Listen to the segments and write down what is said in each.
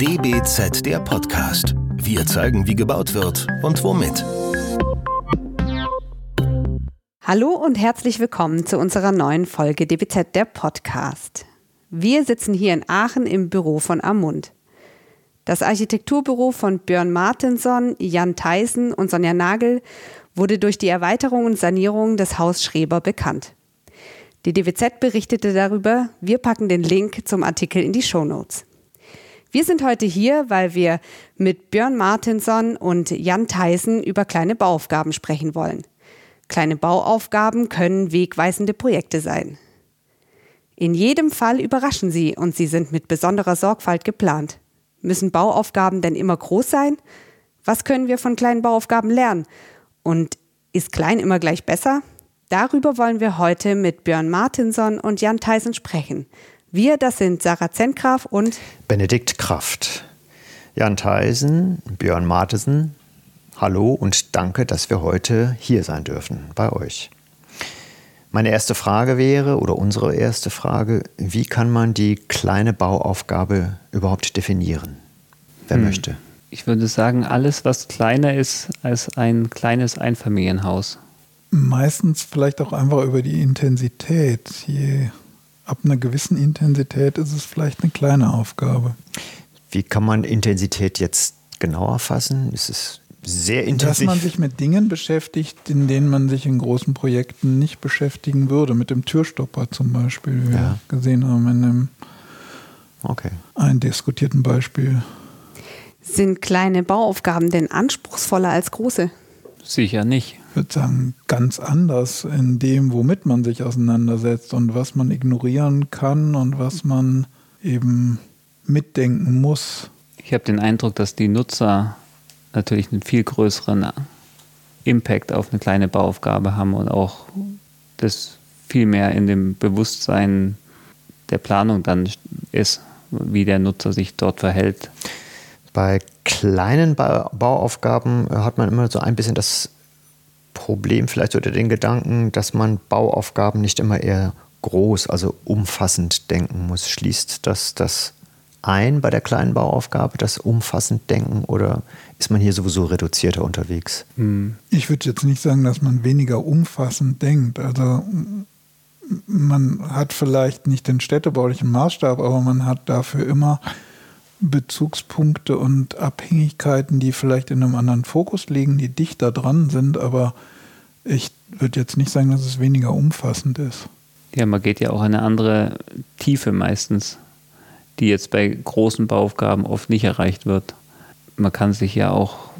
DBZ der Podcast. Wir zeigen, wie gebaut wird und womit. Hallo und herzlich willkommen zu unserer neuen Folge DBZ der Podcast. Wir sitzen hier in Aachen im Büro von Amund. Das Architekturbüro von Björn Martinsson, Jan Theisen und Sonja Nagel wurde durch die Erweiterung und Sanierung des Haus Schreber bekannt. Die DWZ berichtete darüber. Wir packen den Link zum Artikel in die Show Notes. Wir sind heute hier, weil wir mit Björn Martinsson und Jan Theisen über kleine Bauaufgaben sprechen wollen. Kleine Bauaufgaben können wegweisende Projekte sein. In jedem Fall überraschen sie und sie sind mit besonderer Sorgfalt geplant. Müssen Bauaufgaben denn immer groß sein? Was können wir von kleinen Bauaufgaben lernen? Und ist klein immer gleich besser? Darüber wollen wir heute mit Björn Martinsson und Jan Theisen sprechen. Wir, das sind Sarah Zentgraf und Benedikt Kraft. Jan Theisen, Björn Martinsson, hallo und danke, dass wir heute hier sein dürfen bei euch. Meine erste Frage wäre, oder unsere erste Frage, wie kann man die kleine Bauaufgabe überhaupt definieren? Wer hm. möchte? Ich würde sagen, alles, was kleiner ist als ein kleines Einfamilienhaus. Meistens vielleicht auch einfach über die Intensität. Je, ab einer gewissen Intensität ist es vielleicht eine kleine Aufgabe. Wie kann man Intensität jetzt genauer fassen? Ist es sehr intensiv? Dass man sich mit Dingen beschäftigt, in denen man sich in großen Projekten nicht beschäftigen würde. Mit dem Türstopper zum Beispiel, wie ja. wir gesehen haben in einem okay. eindiskutierten Beispiel. Sind kleine Bauaufgaben denn anspruchsvoller als große? Sicher nicht würde sagen, ganz anders in dem, womit man sich auseinandersetzt und was man ignorieren kann und was man eben mitdenken muss. Ich habe den Eindruck, dass die Nutzer natürlich einen viel größeren Impact auf eine kleine Bauaufgabe haben und auch das viel mehr in dem Bewusstsein der Planung dann ist, wie der Nutzer sich dort verhält. Bei kleinen Bauaufgaben hat man immer so ein bisschen das Problem vielleicht oder den Gedanken, dass man Bauaufgaben nicht immer eher groß, also umfassend denken muss. Schließt das das ein bei der kleinen Bauaufgabe, das umfassend denken oder ist man hier sowieso reduzierter unterwegs? Hm. Ich würde jetzt nicht sagen, dass man weniger umfassend denkt. Also man hat vielleicht nicht den städtebaulichen Maßstab, aber man hat dafür immer Bezugspunkte und Abhängigkeiten, die vielleicht in einem anderen Fokus liegen, die dichter dran sind, aber ich würde jetzt nicht sagen, dass es weniger umfassend ist. Ja, man geht ja auch eine andere Tiefe meistens, die jetzt bei großen Bauaufgaben oft nicht erreicht wird. Man kann sich ja auch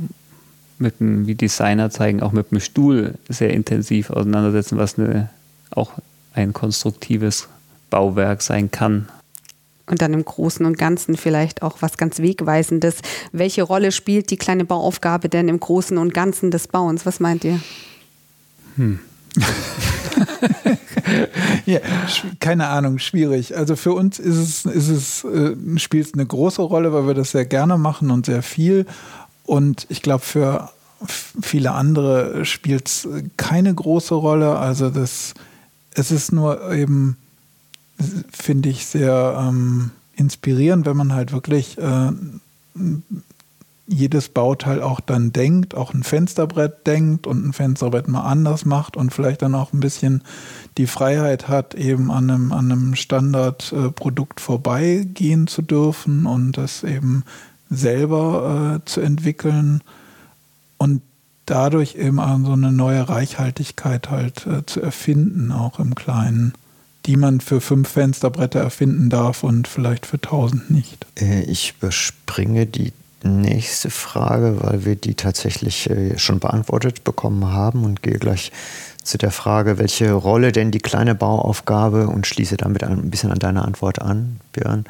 mit dem, wie Designer zeigen, auch mit dem Stuhl sehr intensiv auseinandersetzen, was eine, auch ein konstruktives Bauwerk sein kann. Und dann im Großen und Ganzen vielleicht auch was ganz Wegweisendes. Welche Rolle spielt die kleine Bauaufgabe denn im Großen und Ganzen des Bauens? Was meint ihr? Hm. ja, keine Ahnung, schwierig. Also für uns ist es, ist es äh, spielt es eine große Rolle, weil wir das sehr gerne machen und sehr viel. Und ich glaube, für viele andere spielt es keine große Rolle. Also das, es ist nur eben finde ich sehr ähm, inspirierend, wenn man halt wirklich äh, jedes Bauteil auch dann denkt, auch ein Fensterbrett denkt und ein Fensterbrett mal anders macht und vielleicht dann auch ein bisschen die Freiheit hat, eben an einem, an einem Standardprodukt äh, vorbeigehen zu dürfen und das eben selber äh, zu entwickeln und dadurch eben so eine neue Reichhaltigkeit halt äh, zu erfinden, auch im Kleinen die man für fünf Fensterbretter erfinden darf und vielleicht für tausend nicht. Äh, ich überspringe die nächste Frage, weil wir die tatsächlich äh, schon beantwortet bekommen haben und gehe gleich zu der Frage, welche Rolle denn die kleine Bauaufgabe und schließe damit ein bisschen an deine Antwort an, Björn,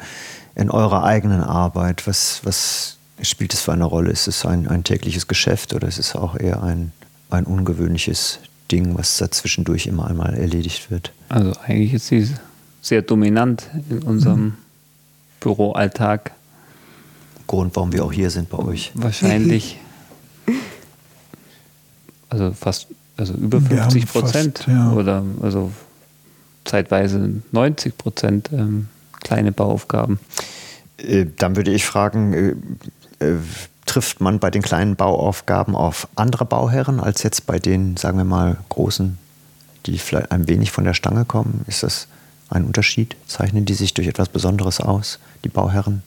in eurer eigenen Arbeit. Was, was spielt es für eine Rolle? Ist es ein, ein tägliches Geschäft oder ist es auch eher ein, ein ungewöhnliches Ding, was da zwischendurch immer einmal erledigt wird? Also eigentlich ist sie sehr dominant in unserem mhm. Büroalltag. Grund, warum wir auch hier sind bei euch. Wahrscheinlich. also fast, also über 50 Prozent ja. oder also zeitweise 90 Prozent ähm, kleine Bauaufgaben. Äh, dann würde ich fragen, äh, äh, trifft man bei den kleinen Bauaufgaben auf andere Bauherren als jetzt bei den, sagen wir mal, großen, die vielleicht ein wenig von der Stange kommen? Ist das ein Unterschied? Zeichnen die sich durch etwas Besonderes aus, die Bauherren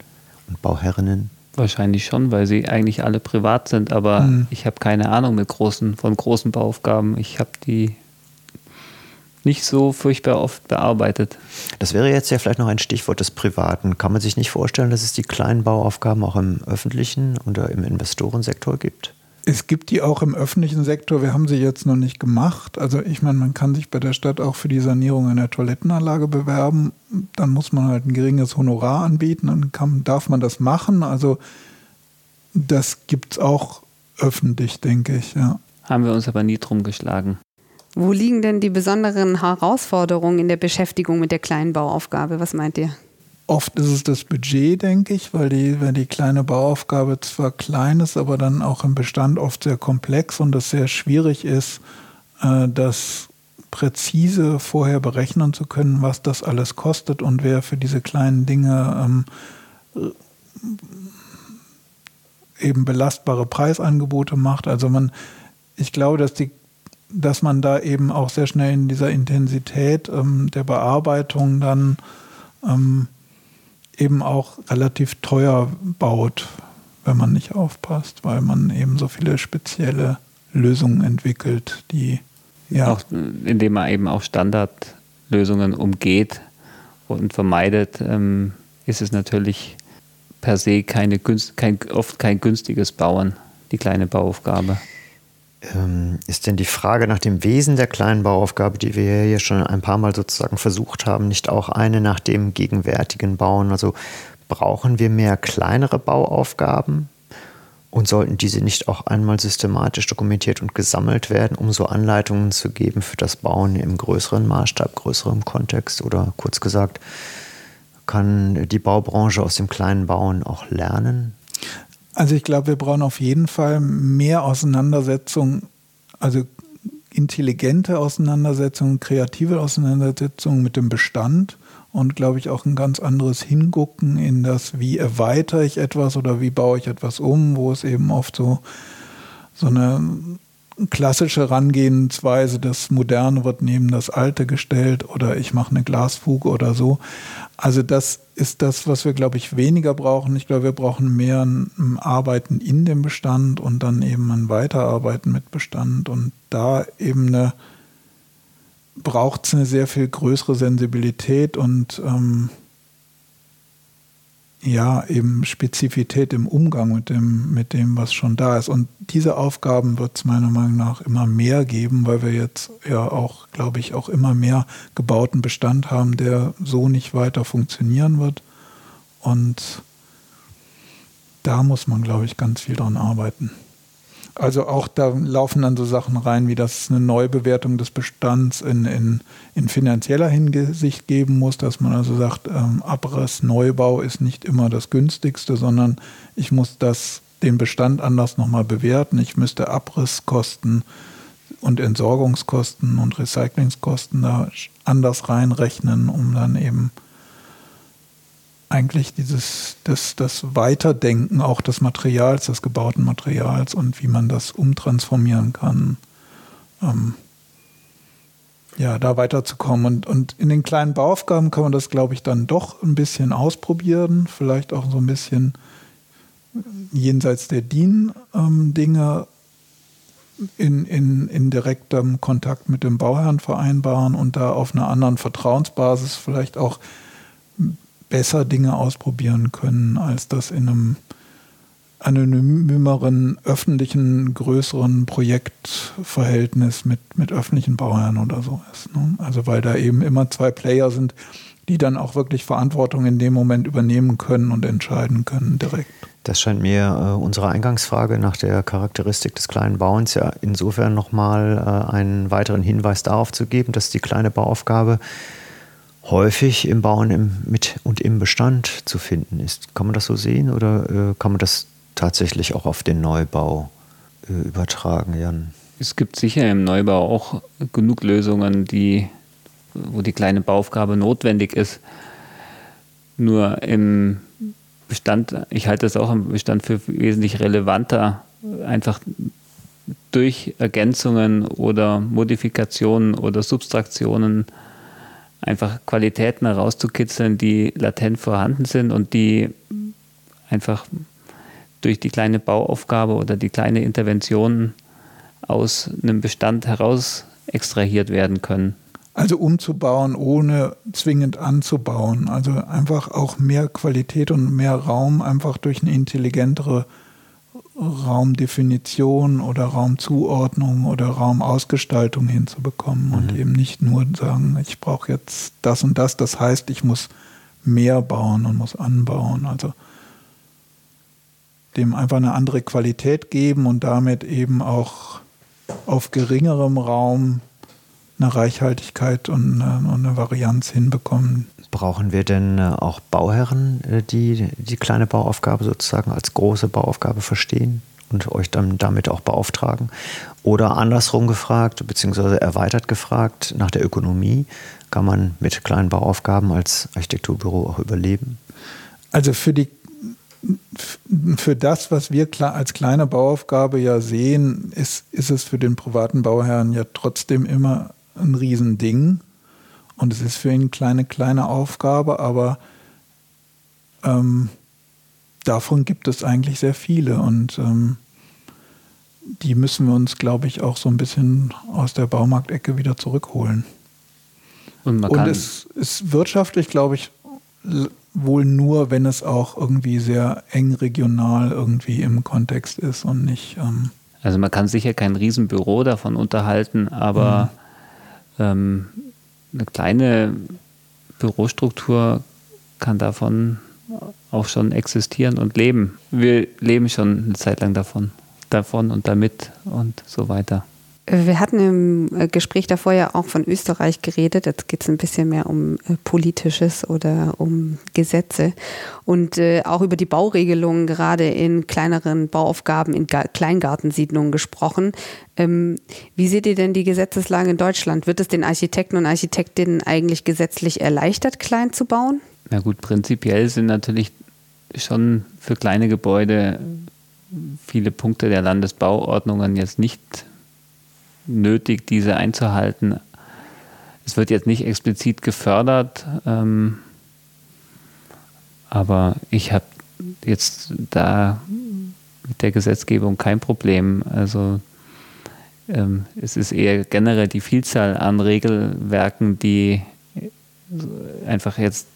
und Bauherrinnen? Wahrscheinlich schon, weil sie eigentlich alle privat sind, aber mhm. ich habe keine Ahnung mit großen, von großen Bauaufgaben. Ich habe die nicht so furchtbar oft bearbeitet. Das wäre jetzt ja vielleicht noch ein Stichwort des Privaten. Kann man sich nicht vorstellen, dass es die kleinen Bauaufgaben auch im öffentlichen oder im Investorensektor gibt? Es gibt die auch im öffentlichen Sektor. Wir haben sie jetzt noch nicht gemacht. Also ich meine, man kann sich bei der Stadt auch für die Sanierung einer Toilettenanlage bewerben. Dann muss man halt ein geringes Honorar anbieten. Dann kann, darf man das machen. Also das gibt es auch öffentlich, denke ich. Ja. Haben wir uns aber nie drum geschlagen. Wo liegen denn die besonderen Herausforderungen in der Beschäftigung mit der kleinen Bauaufgabe? Was meint ihr? Oft ist es das Budget, denke ich, weil die, weil die kleine Bauaufgabe zwar klein ist, aber dann auch im Bestand oft sehr komplex und es sehr schwierig ist, äh, das präzise vorher berechnen zu können, was das alles kostet und wer für diese kleinen Dinge ähm, eben belastbare Preisangebote macht. Also man, ich glaube, dass die dass man da eben auch sehr schnell in dieser Intensität ähm, der Bearbeitung dann ähm, eben auch relativ teuer baut, wenn man nicht aufpasst, weil man eben so viele spezielle Lösungen entwickelt, die ja. Auch, indem man eben auch Standardlösungen umgeht und vermeidet, ähm, ist es natürlich per se keine, kein, oft kein günstiges Bauen, die kleine Bauaufgabe. Ähm, ist denn die Frage nach dem Wesen der kleinen Bauaufgabe, die wir hier schon ein paar Mal sozusagen versucht haben, nicht auch eine nach dem gegenwärtigen Bauen? Also brauchen wir mehr kleinere Bauaufgaben und sollten diese nicht auch einmal systematisch dokumentiert und gesammelt werden, um so Anleitungen zu geben für das Bauen im größeren Maßstab, größerem Kontext? Oder kurz gesagt, kann die Baubranche aus dem kleinen Bauen auch lernen? Also ich glaube, wir brauchen auf jeden Fall mehr Auseinandersetzung, also intelligente Auseinandersetzung, kreative Auseinandersetzung mit dem Bestand und glaube ich auch ein ganz anderes Hingucken in das, wie erweitere ich etwas oder wie baue ich etwas um, wo es eben oft so, so eine klassische Herangehensweise, das Moderne wird neben das Alte gestellt oder ich mache eine Glasfuge oder so. Also das ist das, was wir, glaube ich, weniger brauchen. Ich glaube, wir brauchen mehr ein Arbeiten in dem Bestand und dann eben ein Weiterarbeiten mit Bestand. Und da eben braucht es eine sehr viel größere Sensibilität und ähm, ja, eben Spezifität im Umgang mit dem, mit dem, was schon da ist. Und diese Aufgaben wird es meiner Meinung nach immer mehr geben, weil wir jetzt ja auch, glaube ich, auch immer mehr gebauten Bestand haben, der so nicht weiter funktionieren wird. Und da muss man, glaube ich, ganz viel dran arbeiten. Also auch da laufen dann so Sachen rein, wie dass es eine Neubewertung des Bestands in, in, in finanzieller Hinsicht geben muss, dass man also sagt, ähm, Abriss, Neubau ist nicht immer das günstigste, sondern ich muss das, den Bestand anders nochmal bewerten. Ich müsste Abrisskosten und Entsorgungskosten und Recyclingskosten da anders reinrechnen, um dann eben eigentlich dieses, das, das Weiterdenken auch des Materials, des gebauten Materials und wie man das umtransformieren kann, ähm, ja, da weiterzukommen. Und, und in den kleinen Bauaufgaben kann man das, glaube ich, dann doch ein bisschen ausprobieren, vielleicht auch so ein bisschen jenseits der DIN-Dinge ähm, in, in, in direktem Kontakt mit dem Bauherrn vereinbaren und da auf einer anderen Vertrauensbasis vielleicht auch besser Dinge ausprobieren können, als das in einem anonymeren, öffentlichen, größeren Projektverhältnis mit, mit öffentlichen Bauherren oder so ist. Ne? Also weil da eben immer zwei Player sind, die dann auch wirklich Verantwortung in dem Moment übernehmen können und entscheiden können direkt. Das scheint mir äh, unsere Eingangsfrage nach der Charakteristik des kleinen Bauens ja insofern nochmal äh, einen weiteren Hinweis darauf zu geben, dass die kleine Bauaufgabe häufig im Bauen im, mit und im Bestand zu finden ist. Kann man das so sehen oder äh, kann man das tatsächlich auch auf den Neubau äh, übertragen, Jan? Es gibt sicher im Neubau auch genug Lösungen, die, wo die kleine Bauaufgabe notwendig ist. Nur im Bestand, ich halte das auch im Bestand für wesentlich relevanter, einfach durch Ergänzungen oder Modifikationen oder Substraktionen einfach Qualitäten herauszukitzeln, die latent vorhanden sind und die einfach durch die kleine Bauaufgabe oder die kleine Intervention aus einem Bestand heraus extrahiert werden können. Also umzubauen, ohne zwingend anzubauen. Also einfach auch mehr Qualität und mehr Raum einfach durch eine intelligentere Raumdefinition oder Raumzuordnung oder Raumausgestaltung hinzubekommen mhm. und eben nicht nur sagen, ich brauche jetzt das und das. Das heißt, ich muss mehr bauen und muss anbauen. Also dem einfach eine andere Qualität geben und damit eben auch auf geringerem Raum eine Reichhaltigkeit und eine, und eine Varianz hinbekommen. Brauchen wir denn äh, auch Bauherren, äh, die die kleine Bauaufgabe sozusagen als große Bauaufgabe verstehen und euch dann damit auch beauftragen? Oder andersrum gefragt, beziehungsweise erweitert gefragt, nach der Ökonomie, kann man mit kleinen Bauaufgaben als Architekturbüro auch überleben? Also für die für das, was wir als kleine Bauaufgabe ja sehen, ist, ist es für den privaten Bauherrn ja trotzdem immer ein Riesending. Und es ist für ihn eine kleine, kleine Aufgabe, aber ähm, davon gibt es eigentlich sehr viele. Und ähm, die müssen wir uns, glaube ich, auch so ein bisschen aus der Baumarktecke wieder zurückholen. Und, Und es ist wirtschaftlich, glaube ich, wohl nur, wenn es auch irgendwie sehr eng regional irgendwie im Kontext ist und nicht. Ähm also man kann sicher kein Riesenbüro davon unterhalten, aber mhm. Ähm, eine kleine Bürostruktur kann davon auch schon existieren und leben. Wir leben schon eine Zeit lang davon, davon und damit und so weiter. Wir hatten im äh, Gespräch davor ja auch von Österreich geredet. Jetzt geht es ein bisschen mehr um äh, Politisches oder um Gesetze und äh, auch über die Bauregelungen gerade in kleineren Bauaufgaben in Kleingartensiedlungen gesprochen. Ähm, wie seht ihr denn die Gesetzeslage in Deutschland? Wird es den Architekten und Architektinnen eigentlich gesetzlich erleichtert, klein zu bauen? Na gut, prinzipiell sind natürlich schon für kleine Gebäude viele Punkte der Landesbauordnungen jetzt nicht nötig, diese einzuhalten. Es wird jetzt nicht explizit gefördert, ähm, aber ich habe jetzt da mit der Gesetzgebung kein Problem. Also ähm, es ist eher generell die Vielzahl an Regelwerken, die einfach jetzt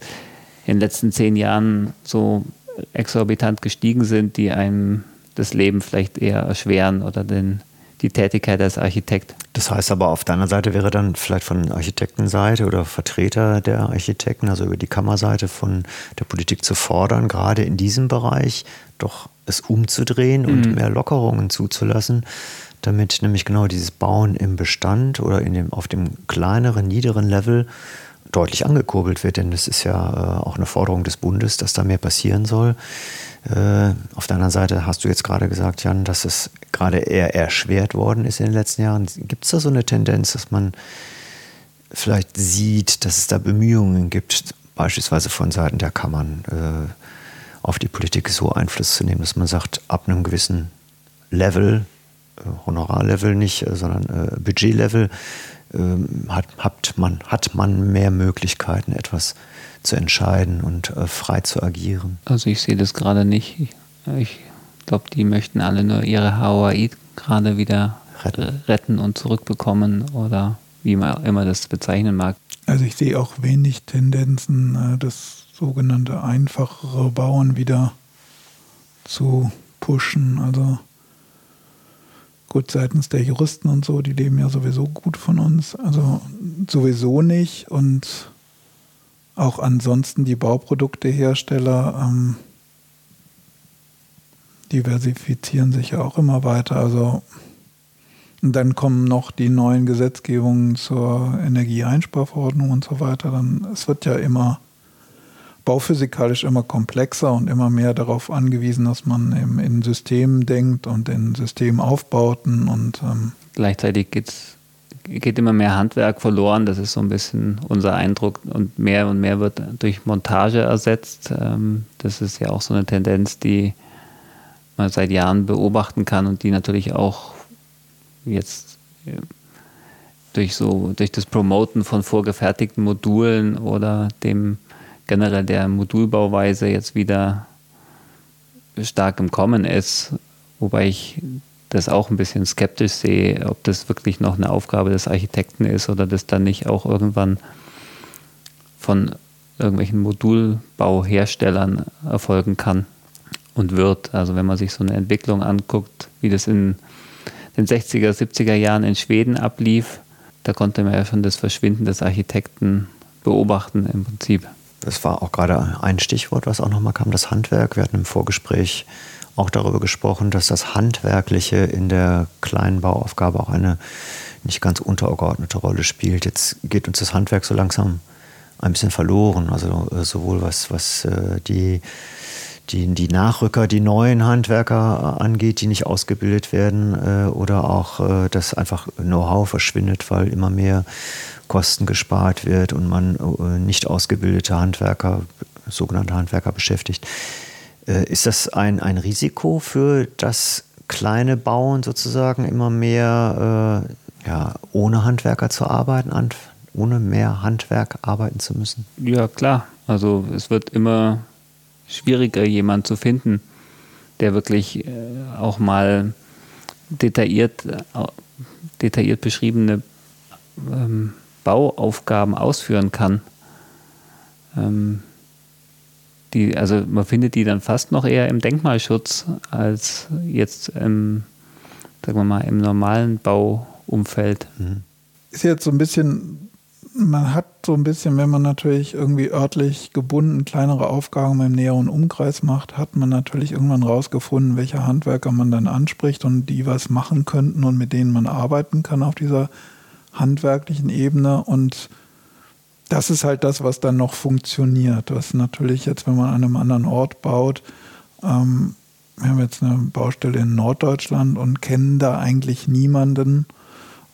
in den letzten zehn Jahren so exorbitant gestiegen sind, die einem das Leben vielleicht eher erschweren oder den, die Tätigkeit als Architekt. Das heißt aber auf deiner Seite wäre dann vielleicht von Architektenseite oder Vertreter der Architekten, also über die Kammerseite von der Politik zu fordern, gerade in diesem Bereich doch es umzudrehen mhm. und mehr Lockerungen zuzulassen, damit nämlich genau dieses Bauen im Bestand oder in dem, auf dem kleineren, niederen Level deutlich angekurbelt wird. Denn das ist ja äh, auch eine Forderung des Bundes, dass da mehr passieren soll. Äh, auf der anderen Seite hast du jetzt gerade gesagt, Jan, dass es gerade eher erschwert worden ist in den letzten Jahren. Gibt es da so eine Tendenz, dass man vielleicht sieht, dass es da Bemühungen gibt, beispielsweise von Seiten der Kammern, äh, auf die Politik so Einfluss zu nehmen, dass man sagt, ab einem gewissen Level, äh, Honorarlevel nicht, sondern Budgetlevel, ähm, hat, hat, man, hat man mehr Möglichkeiten, etwas zu entscheiden und äh, frei zu agieren. Also ich sehe das gerade nicht. Ich, ich glaube, die möchten alle nur ihre Hawaii gerade wieder retten. retten und zurückbekommen oder wie man immer das bezeichnen mag. Also ich sehe auch wenig Tendenzen, äh, das sogenannte einfachere Bauen wieder zu pushen. Also gut, seitens der Juristen und so, die leben ja sowieso gut von uns. Also sowieso nicht. Und auch ansonsten die Bauproduktehersteller ähm, diversifizieren sich ja auch immer weiter. Also dann kommen noch die neuen Gesetzgebungen zur Energieeinsparverordnung und so weiter. Dann es wird ja immer bauphysikalisch immer komplexer und immer mehr darauf angewiesen, dass man eben in Systemen denkt und in Systemaufbauten und ähm gleichzeitig geht es geht immer mehr Handwerk verloren. Das ist so ein bisschen unser Eindruck. Und mehr und mehr wird durch Montage ersetzt. Ähm, das ist ja auch so eine Tendenz, die man seit Jahren beobachten kann und die natürlich auch jetzt äh, durch so durch das Promoten von vorgefertigten Modulen oder dem generell der Modulbauweise jetzt wieder stark im Kommen ist, wobei ich das auch ein bisschen skeptisch sehe, ob das wirklich noch eine Aufgabe des Architekten ist oder das dann nicht auch irgendwann von irgendwelchen Modulbauherstellern erfolgen kann und wird. Also wenn man sich so eine Entwicklung anguckt, wie das in den 60er, 70er Jahren in Schweden ablief, da konnte man ja schon das Verschwinden des Architekten beobachten im Prinzip. Das war auch gerade ein Stichwort, was auch nochmal kam, das Handwerk. Wir hatten im Vorgespräch auch darüber gesprochen, dass das Handwerkliche in der kleinen Bauaufgabe auch eine nicht ganz untergeordnete Rolle spielt. Jetzt geht uns das Handwerk so langsam ein bisschen verloren. Also äh, sowohl was, was äh, die, die, die Nachrücker, die neuen Handwerker äh, angeht, die nicht ausgebildet werden, oder auch, dass einfach Know-how verschwindet, weil immer mehr Kosten gespart wird und man nicht ausgebildete Handwerker, sogenannte Handwerker beschäftigt. Äh, ist das ein, ein Risiko für das kleine Bauen sozusagen immer mehr äh, ja, ohne Handwerker zu arbeiten, ohne mehr Handwerk arbeiten zu müssen? Ja, klar. Also es wird immer schwieriger, jemanden zu finden, der wirklich äh, auch mal detailliert, äh, detailliert beschriebene ähm, Bauaufgaben ausführen kann. Ähm, die, also man findet die dann fast noch eher im Denkmalschutz als jetzt im, sagen wir mal, im normalen Bauumfeld. Mhm. Ist jetzt so ein bisschen, man hat so ein bisschen, wenn man natürlich irgendwie örtlich gebunden kleinere Aufgaben im näheren Umkreis macht, hat man natürlich irgendwann rausgefunden, welche Handwerker man dann anspricht und die was machen könnten und mit denen man arbeiten kann auf dieser handwerklichen Ebene und das ist halt das, was dann noch funktioniert. Was natürlich jetzt, wenn man an einem anderen Ort baut, ähm, wir haben jetzt eine Baustelle in Norddeutschland und kennen da eigentlich niemanden.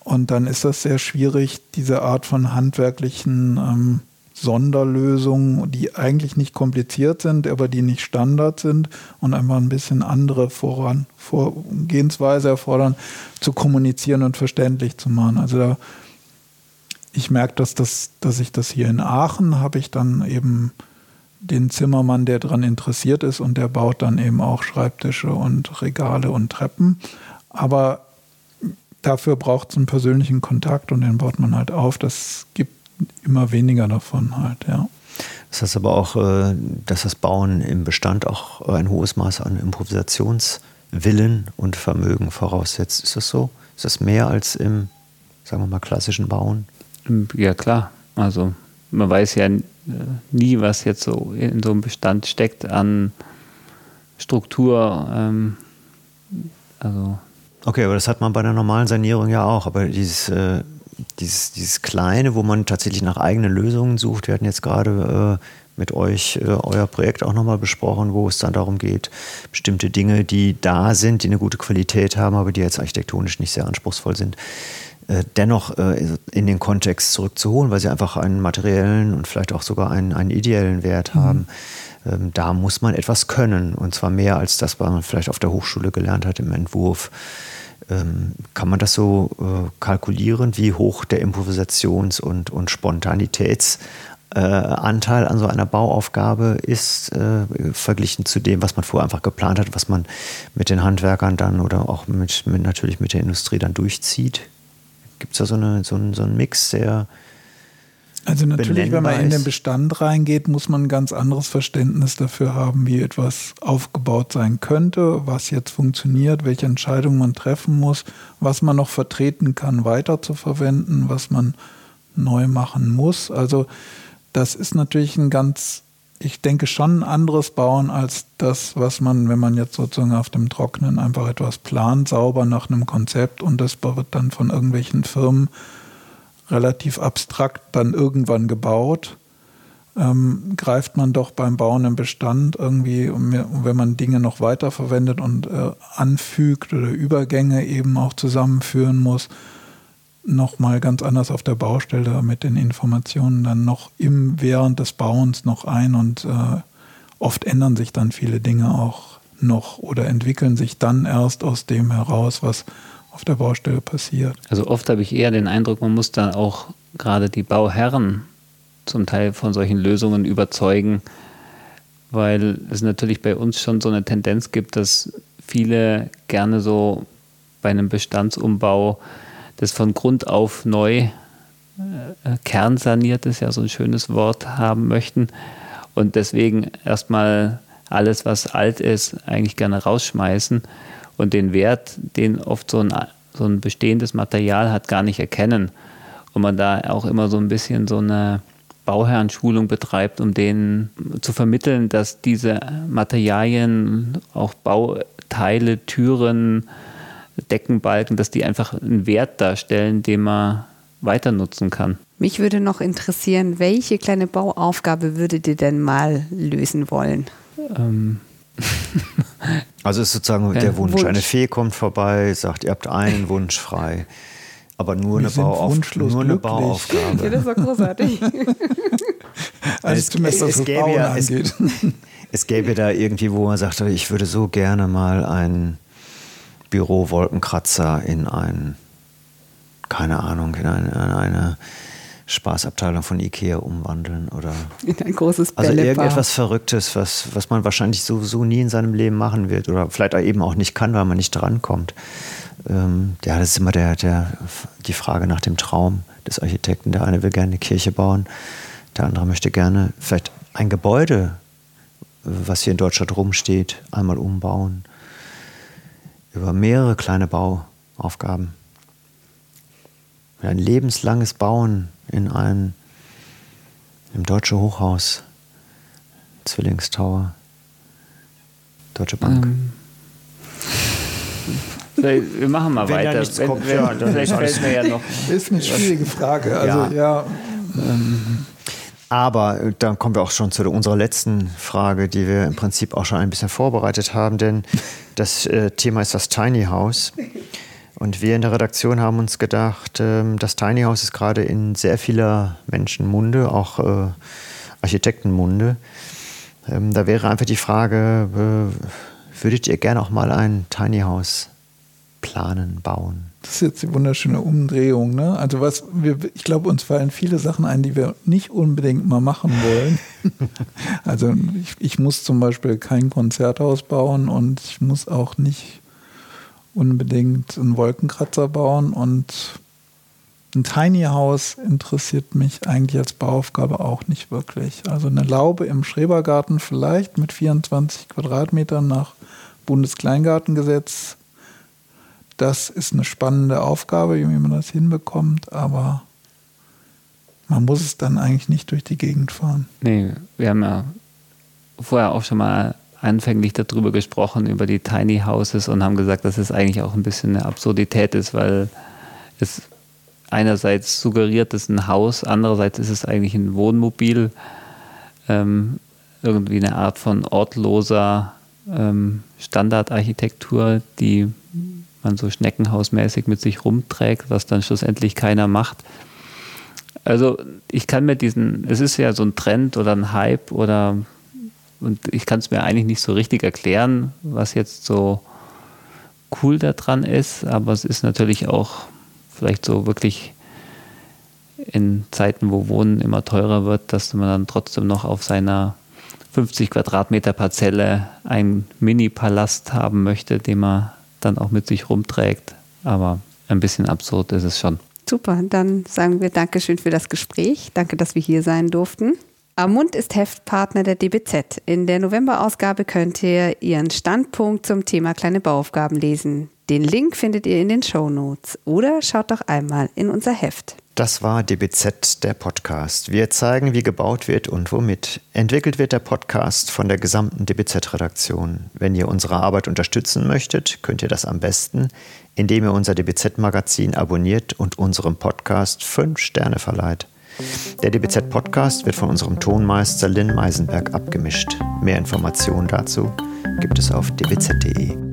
Und dann ist das sehr schwierig, diese Art von handwerklichen ähm, Sonderlösungen, die eigentlich nicht kompliziert sind, aber die nicht Standard sind und einfach ein bisschen andere Voran Vorgehensweise erfordern, zu kommunizieren und verständlich zu machen. Also da ich merke, dass, das, dass ich das hier in Aachen habe ich dann eben den Zimmermann, der daran interessiert ist und der baut dann eben auch Schreibtische und Regale und Treppen. Aber dafür braucht es einen persönlichen Kontakt und den baut man halt auf. Das gibt immer weniger davon halt, ja. Das heißt aber auch, äh, dass das Bauen im Bestand auch ein hohes Maß an Improvisationswillen und Vermögen voraussetzt. Ist das so? Ist das mehr als im, sagen wir mal, klassischen Bauen? Ja, klar. Also man weiß ja nie, was jetzt so in so einem Bestand steckt an Struktur. Ähm, also okay, aber das hat man bei einer normalen Sanierung ja auch. Aber dieses, äh, dieses, dieses Kleine, wo man tatsächlich nach eigenen Lösungen sucht, wir hatten jetzt gerade äh, mit euch äh, euer Projekt auch nochmal besprochen, wo es dann darum geht, bestimmte Dinge, die da sind, die eine gute Qualität haben, aber die jetzt architektonisch nicht sehr anspruchsvoll sind, äh, dennoch äh, in den Kontext zurückzuholen, weil sie einfach einen materiellen und vielleicht auch sogar einen, einen ideellen Wert mhm. haben. Ähm, da muss man etwas können und zwar mehr als das, was man vielleicht auf der Hochschule gelernt hat im Entwurf. Ähm, kann man das so äh, kalkulieren, wie hoch der Improvisations- und, und Spontanitätsanteil an so einer Bauaufgabe ist, verglichen zu dem, was man vorher einfach geplant hat, was man mit den Handwerkern dann oder auch mit, mit natürlich mit der Industrie dann durchzieht? Gibt es da so, eine, so, einen, so einen Mix, der. Also natürlich, wenn man in den Bestand reingeht, muss man ein ganz anderes Verständnis dafür haben, wie etwas aufgebaut sein könnte, was jetzt funktioniert, welche Entscheidungen man treffen muss, was man noch vertreten kann, weiter zu verwenden, was man neu machen muss. Also das ist natürlich ein ganz ich denke, schon ein anderes bauen als das, was man, wenn man jetzt sozusagen auf dem Trocknen einfach etwas plant, sauber nach einem Konzept und das wird dann von irgendwelchen Firmen relativ abstrakt dann irgendwann gebaut, ähm, greift man doch beim Bauen im Bestand irgendwie, wenn man Dinge noch weiterverwendet und äh, anfügt oder Übergänge eben auch zusammenführen muss, nochmal ganz anders auf der Baustelle mit den Informationen dann noch im während des Bauens noch ein und äh, oft ändern sich dann viele Dinge auch noch oder entwickeln sich dann erst aus dem heraus, was auf der Baustelle passiert. Also oft habe ich eher den Eindruck, man muss dann auch gerade die Bauherren zum Teil von solchen Lösungen überzeugen, weil es natürlich bei uns schon so eine Tendenz gibt, dass viele gerne so bei einem Bestandsumbau das von Grund auf neu äh, kernsaniert ist ja so ein schönes Wort haben möchten und deswegen erstmal alles, was alt ist, eigentlich gerne rausschmeißen und den Wert, den oft so ein, so ein bestehendes Material hat, gar nicht erkennen. Und man da auch immer so ein bisschen so eine Bauherrenschulung betreibt, um denen zu vermitteln, dass diese Materialien, auch Bauteile, Türen, Deckenbalken, dass die einfach einen Wert darstellen, den man weiter nutzen kann. Mich würde noch interessieren, welche kleine Bauaufgabe würdet ihr denn mal lösen wollen? Ähm. also ist sozusagen der Wunsch. Wunsch. Eine Fee kommt vorbei, sagt, ihr habt einen Wunsch frei. Aber nur, eine, Bauauf nur eine, Bauaufgabe. Ja, das war großartig. also es, es, es, gäbe ja, es, es gäbe da irgendwie, wo man sagt, ich würde so gerne mal einen Büro-Wolkenkratzer in ein, keine Ahnung, in eine, in eine Spaßabteilung von Ikea umwandeln oder in ein großes Also irgendetwas Verrücktes, was, was man wahrscheinlich sowieso nie in seinem Leben machen wird oder vielleicht eben auch nicht kann, weil man nicht drankommt. Ähm, ja, das ist immer der, der, die Frage nach dem Traum des Architekten. Der eine will gerne eine Kirche bauen, der andere möchte gerne vielleicht ein Gebäude, was hier in Deutschland rumsteht, einmal umbauen. Über mehrere kleine Bauaufgaben. Ein lebenslanges Bauen in einem im Deutsche Hochhaus, Zwillingstower, Deutsche Bank. Ähm. Wir machen mal wenn weiter. Ja wenn, kommt, wenn, ja, vielleicht fällt mir ja noch. Ist eine schwierige Frage. Also ja. ja ähm. Aber äh, dann kommen wir auch schon zu unserer letzten Frage, die wir im Prinzip auch schon ein bisschen vorbereitet haben, denn das äh, Thema ist das Tiny House. Und wir in der Redaktion haben uns gedacht, ähm, das Tiny House ist gerade in sehr vieler Menschen Munde, auch äh, Architektenmunde. Ähm, da wäre einfach die Frage, äh, würdet ihr gerne auch mal ein Tiny House planen, bauen? Das ist jetzt die wunderschöne Umdrehung. Ne? Also was wir, ich glaube, uns fallen viele Sachen ein, die wir nicht unbedingt mal machen wollen. also ich, ich muss zum Beispiel kein Konzerthaus bauen und ich muss auch nicht unbedingt einen Wolkenkratzer bauen und ein Tiny House interessiert mich eigentlich als Bauaufgabe auch nicht wirklich. Also eine Laube im Schrebergarten vielleicht mit 24 Quadratmetern nach Bundeskleingartengesetz. Das ist eine spannende Aufgabe, wie man das hinbekommt, aber man muss es dann eigentlich nicht durch die Gegend fahren. Nee, wir haben ja vorher auch schon mal anfänglich darüber gesprochen, über die Tiny Houses und haben gesagt, dass es eigentlich auch ein bisschen eine Absurdität ist, weil es einerseits suggeriert, es ein Haus, andererseits ist es eigentlich ein Wohnmobil, ähm, irgendwie eine Art von ortloser ähm, Standardarchitektur, die man so schneckenhausmäßig mit sich rumträgt, was dann schlussendlich keiner macht. Also ich kann mir diesen, es ist ja so ein Trend oder ein Hype oder und ich kann es mir eigentlich nicht so richtig erklären, was jetzt so cool daran ist, aber es ist natürlich auch vielleicht so wirklich in Zeiten, wo Wohnen immer teurer wird, dass man dann trotzdem noch auf seiner 50 Quadratmeter Parzelle einen Mini-Palast haben möchte, den man dann auch mit sich rumträgt. Aber ein bisschen absurd ist es schon. Super, dann sagen wir Dankeschön für das Gespräch. Danke, dass wir hier sein durften. Amund ist Heftpartner der DBZ. In der Novemberausgabe könnt ihr ihren Standpunkt zum Thema kleine Bauaufgaben lesen. Den Link findet ihr in den Show Notes oder schaut doch einmal in unser Heft. Das war DBZ, der Podcast. Wir zeigen, wie gebaut wird und womit. Entwickelt wird der Podcast von der gesamten DBZ-Redaktion. Wenn ihr unsere Arbeit unterstützen möchtet, könnt ihr das am besten, indem ihr unser DBZ-Magazin abonniert und unserem Podcast fünf Sterne verleiht. Der DBZ-Podcast wird von unserem Tonmeister Lynn Meisenberg abgemischt. Mehr Informationen dazu gibt es auf dbz.de.